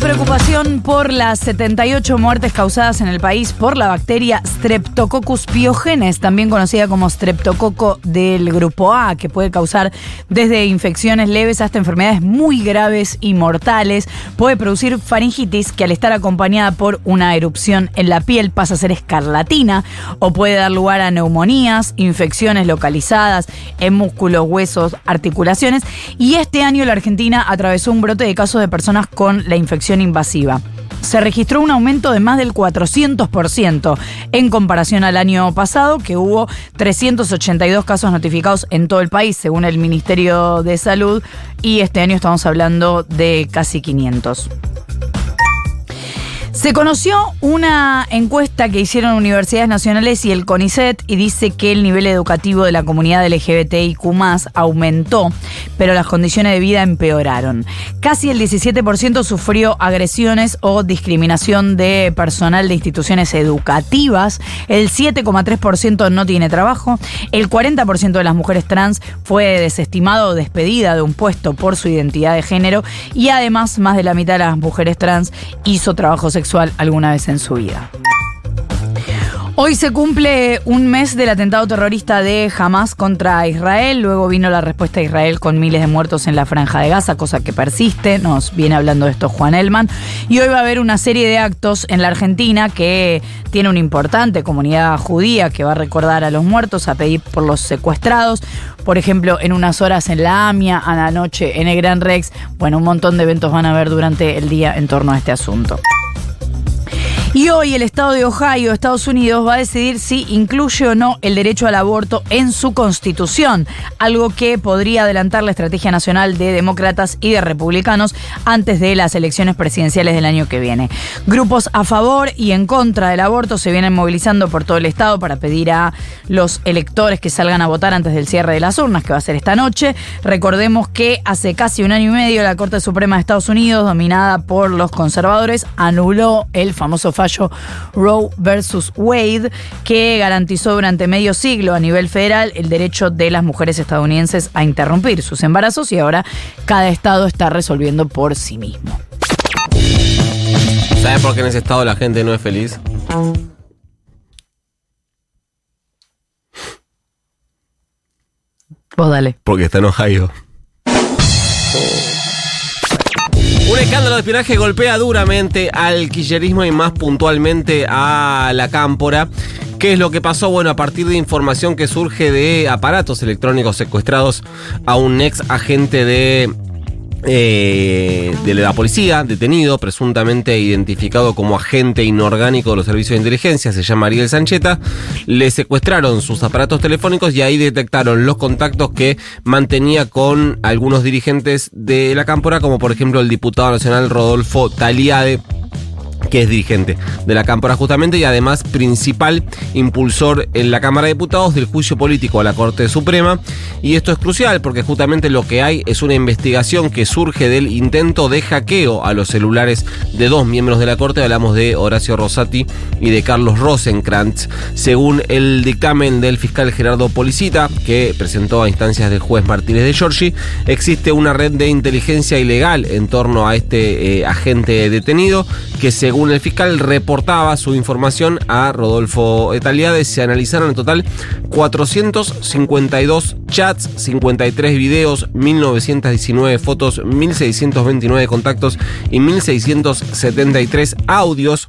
Preocupación por las 78 muertes causadas en el país por la bacteria Streptococcus pyogenes, también conocida como streptococo del grupo A, que puede causar desde infecciones leves hasta enfermedades muy graves y mortales. Puede producir faringitis que al estar acompañada por una erupción en la piel pasa a ser escarlatina o puede dar lugar a neumonías, infecciones localizadas en músculos, huesos, articulaciones. Y este año la Argentina atravesó un brote de casos de personas con la infección invasiva. Se registró un aumento de más del 400% en comparación al año pasado, que hubo 382 casos notificados en todo el país, según el Ministerio de Salud, y este año estamos hablando de casi 500. Se conoció una encuesta que hicieron universidades nacionales y el CONICET y dice que el nivel educativo de la comunidad LGBTIQ aumentó, pero las condiciones de vida empeoraron. Casi el 17% sufrió agresiones o discriminación de personal de instituciones educativas, el 7,3% no tiene trabajo, el 40% de las mujeres trans fue desestimado o despedida de un puesto por su identidad de género y además más de la mitad de las mujeres trans hizo trabajo sexual alguna vez en su vida. Hoy se cumple un mes del atentado terrorista de Hamas contra Israel. Luego vino la respuesta de Israel con miles de muertos en la franja de Gaza, cosa que persiste. Nos viene hablando de esto Juan Elman. Y hoy va a haber una serie de actos en la Argentina que tiene una importante comunidad judía que va a recordar a los muertos, a pedir por los secuestrados. Por ejemplo, en unas horas en la AMIA, a la noche en el Gran Rex. Bueno, un montón de eventos van a haber durante el día en torno a este asunto. Y hoy el estado de Ohio, Estados Unidos, va a decidir si incluye o no el derecho al aborto en su constitución, algo que podría adelantar la estrategia nacional de demócratas y de republicanos antes de las elecciones presidenciales del año que viene. Grupos a favor y en contra del aborto se vienen movilizando por todo el estado para pedir a los electores que salgan a votar antes del cierre de las urnas, que va a ser esta noche. Recordemos que hace casi un año y medio la Corte Suprema de Estados Unidos, dominada por los conservadores, anuló el famoso fallo Roe versus Wade, que garantizó durante medio siglo a nivel federal el derecho de las mujeres estadounidenses a interrumpir sus embarazos y ahora cada estado está resolviendo por sí mismo. ¿Sabes por qué en ese estado la gente no es feliz? Vos dale. Porque está en Ohio. Un escándalo de espionaje golpea duramente al quillerismo y más puntualmente a la cámpora. ¿Qué es lo que pasó? Bueno, a partir de información que surge de aparatos electrónicos secuestrados a un ex agente de eh, de la policía, detenido, presuntamente identificado como agente inorgánico de los servicios de inteligencia, se llama Ariel Sancheta, le secuestraron sus aparatos telefónicos y ahí detectaron los contactos que mantenía con algunos dirigentes de la cámpora, como por ejemplo el diputado nacional Rodolfo Taliade que es dirigente de la Cámara justamente y además principal impulsor en la Cámara de Diputados del juicio político a la Corte Suprema. Y esto es crucial porque justamente lo que hay es una investigación que surge del intento de hackeo a los celulares de dos miembros de la Corte. Hablamos de Horacio Rosati y de Carlos Rosenkrantz. Según el dictamen del fiscal Gerardo Policita, que presentó a instancias del juez Martínez de Giorgi, existe una red de inteligencia ilegal en torno a este eh, agente detenido que según según el fiscal, reportaba su información a Rodolfo Etaliade. Se analizaron en total 452 chats, 53 videos, 1919 fotos, 1629 contactos y 1673 audios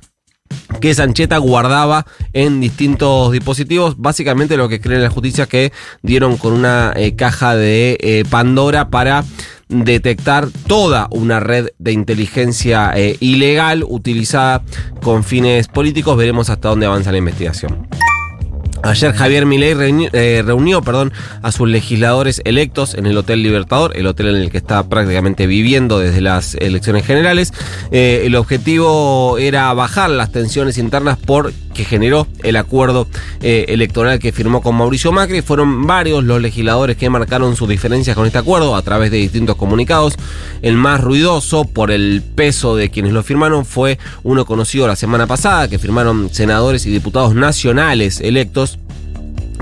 que Sancheta guardaba en distintos dispositivos. Básicamente lo que cree la justicia que dieron con una eh, caja de eh, Pandora para detectar toda una red de inteligencia eh, ilegal utilizada con fines políticos. Veremos hasta dónde avanza la investigación. Ayer Javier Milei eh, reunió, perdón, a sus legisladores electos en el Hotel Libertador, el hotel en el que está prácticamente viviendo desde las elecciones generales. Eh, el objetivo era bajar las tensiones internas por que generó el acuerdo eh, electoral que firmó con Mauricio Macri. Fueron varios los legisladores que marcaron sus diferencias con este acuerdo a través de distintos comunicados. El más ruidoso por el peso de quienes lo firmaron fue uno conocido la semana pasada, que firmaron senadores y diputados nacionales electos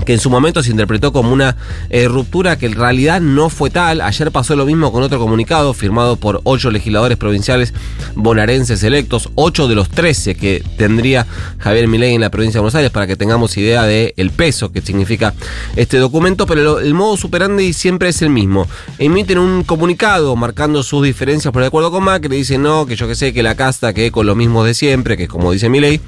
que en su momento se interpretó como una eh, ruptura que en realidad no fue tal. Ayer pasó lo mismo con otro comunicado firmado por ocho legisladores provinciales bonaerenses electos, ocho de los trece que tendría Javier Milei en la provincia de Buenos Aires, para que tengamos idea del el peso que significa este documento, pero el modo superandi siempre es el mismo. Emiten un comunicado marcando sus diferencias por el acuerdo con Macri, dicen no, que yo que sé, que la casta, que con lo mismo de siempre, que es como dice Milei,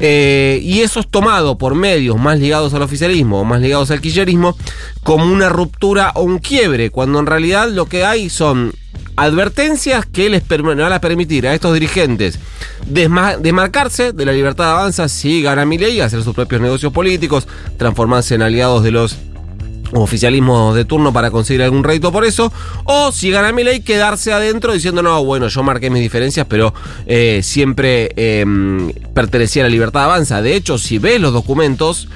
eh, y eso es tomado por medios más ligados al oficialismo más ligados al quillerismo como una ruptura o un quiebre, cuando en realidad lo que hay son advertencias que les van a permitir a estos dirigentes desmarcarse de la libertad de avanza si gana Milei, hacer sus propios negocios políticos, transformarse en aliados de los oficialismos de turno para conseguir algún rédito por eso, o si gana Milei, quedarse adentro diciendo, no, bueno, yo marqué mis diferencias, pero eh, siempre em, pertenecía a la libertad de avanza. De hecho, si ves los documentos,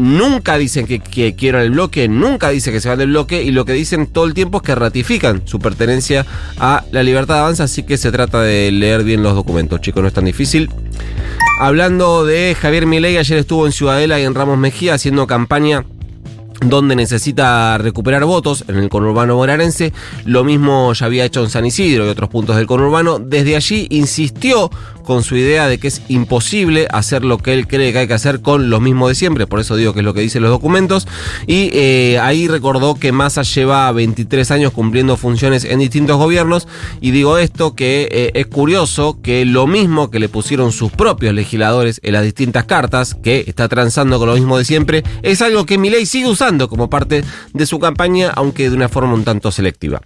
nunca dicen que, que quieran el bloque, nunca dicen que se van del bloque y lo que dicen todo el tiempo es que ratifican su pertenencia a la libertad de avanza, así que se trata de leer bien los documentos, chicos, no es tan difícil. Hablando de Javier Milei, ayer estuvo en Ciudadela y en Ramos Mejía haciendo campaña donde necesita recuperar votos en el conurbano bonaerense. Lo mismo ya había hecho en San Isidro y otros puntos del conurbano. Desde allí insistió con su idea de que es imposible hacer lo que él cree que hay que hacer con lo mismo de siempre. Por eso digo que es lo que dicen los documentos. Y eh, ahí recordó que Massa lleva 23 años cumpliendo funciones en distintos gobiernos. Y digo esto que eh, es curioso que lo mismo que le pusieron sus propios legisladores en las distintas cartas, que está transando con lo mismo de siempre, es algo que Milei sigue usando como parte de su campaña, aunque de una forma un tanto selectiva.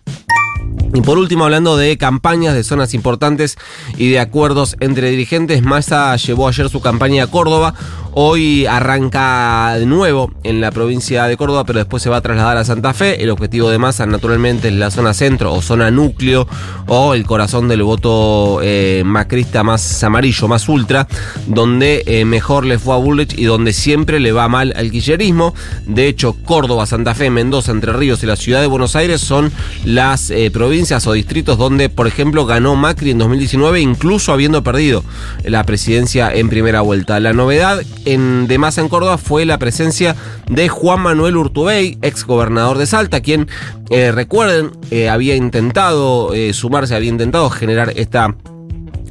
Y por último, hablando de campañas de zonas importantes y de acuerdos entre dirigentes, Massa llevó ayer su campaña a Córdoba. Hoy arranca de nuevo en la provincia de Córdoba, pero después se va a trasladar a Santa Fe. El objetivo de Massa, naturalmente, es la zona centro o zona núcleo o el corazón del voto eh, macrista más amarillo, más ultra, donde eh, mejor le fue a Bullrich y donde siempre le va mal al quillerismo. De hecho, Córdoba, Santa Fe, Mendoza, Entre Ríos y la ciudad de Buenos Aires son las eh, o distritos donde, por ejemplo, ganó Macri en 2019, incluso habiendo perdido la presidencia en primera vuelta. La novedad en, de Massa en Córdoba fue la presencia de Juan Manuel Urtubey, ex gobernador de Salta, quien, eh, recuerden, eh, había intentado eh, sumarse, había intentado generar esta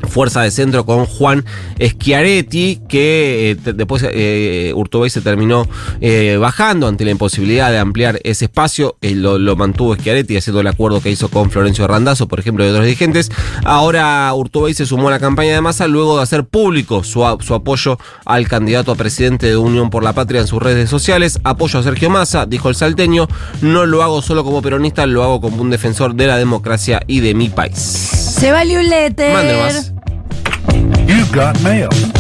fuerza de centro con Juan Schiaretti, que eh, después eh, Urtubey se terminó eh, bajando ante la imposibilidad de ampliar ese espacio. Lo, lo, mantuvo Schiaretti haciendo el acuerdo que hizo con Florencio Randazzo, por ejemplo, y otros dirigentes. Ahora Urtubey se sumó a la campaña de masa luego de hacer público su, su apoyo al candidato a presidente de Unión por la Patria en sus redes sociales. Apoyo a Sergio Massa, dijo el salteño. No lo hago solo como peronista, lo hago como un defensor de la democracia y de mi país. Se vale un letter. Mande más. You've got mail.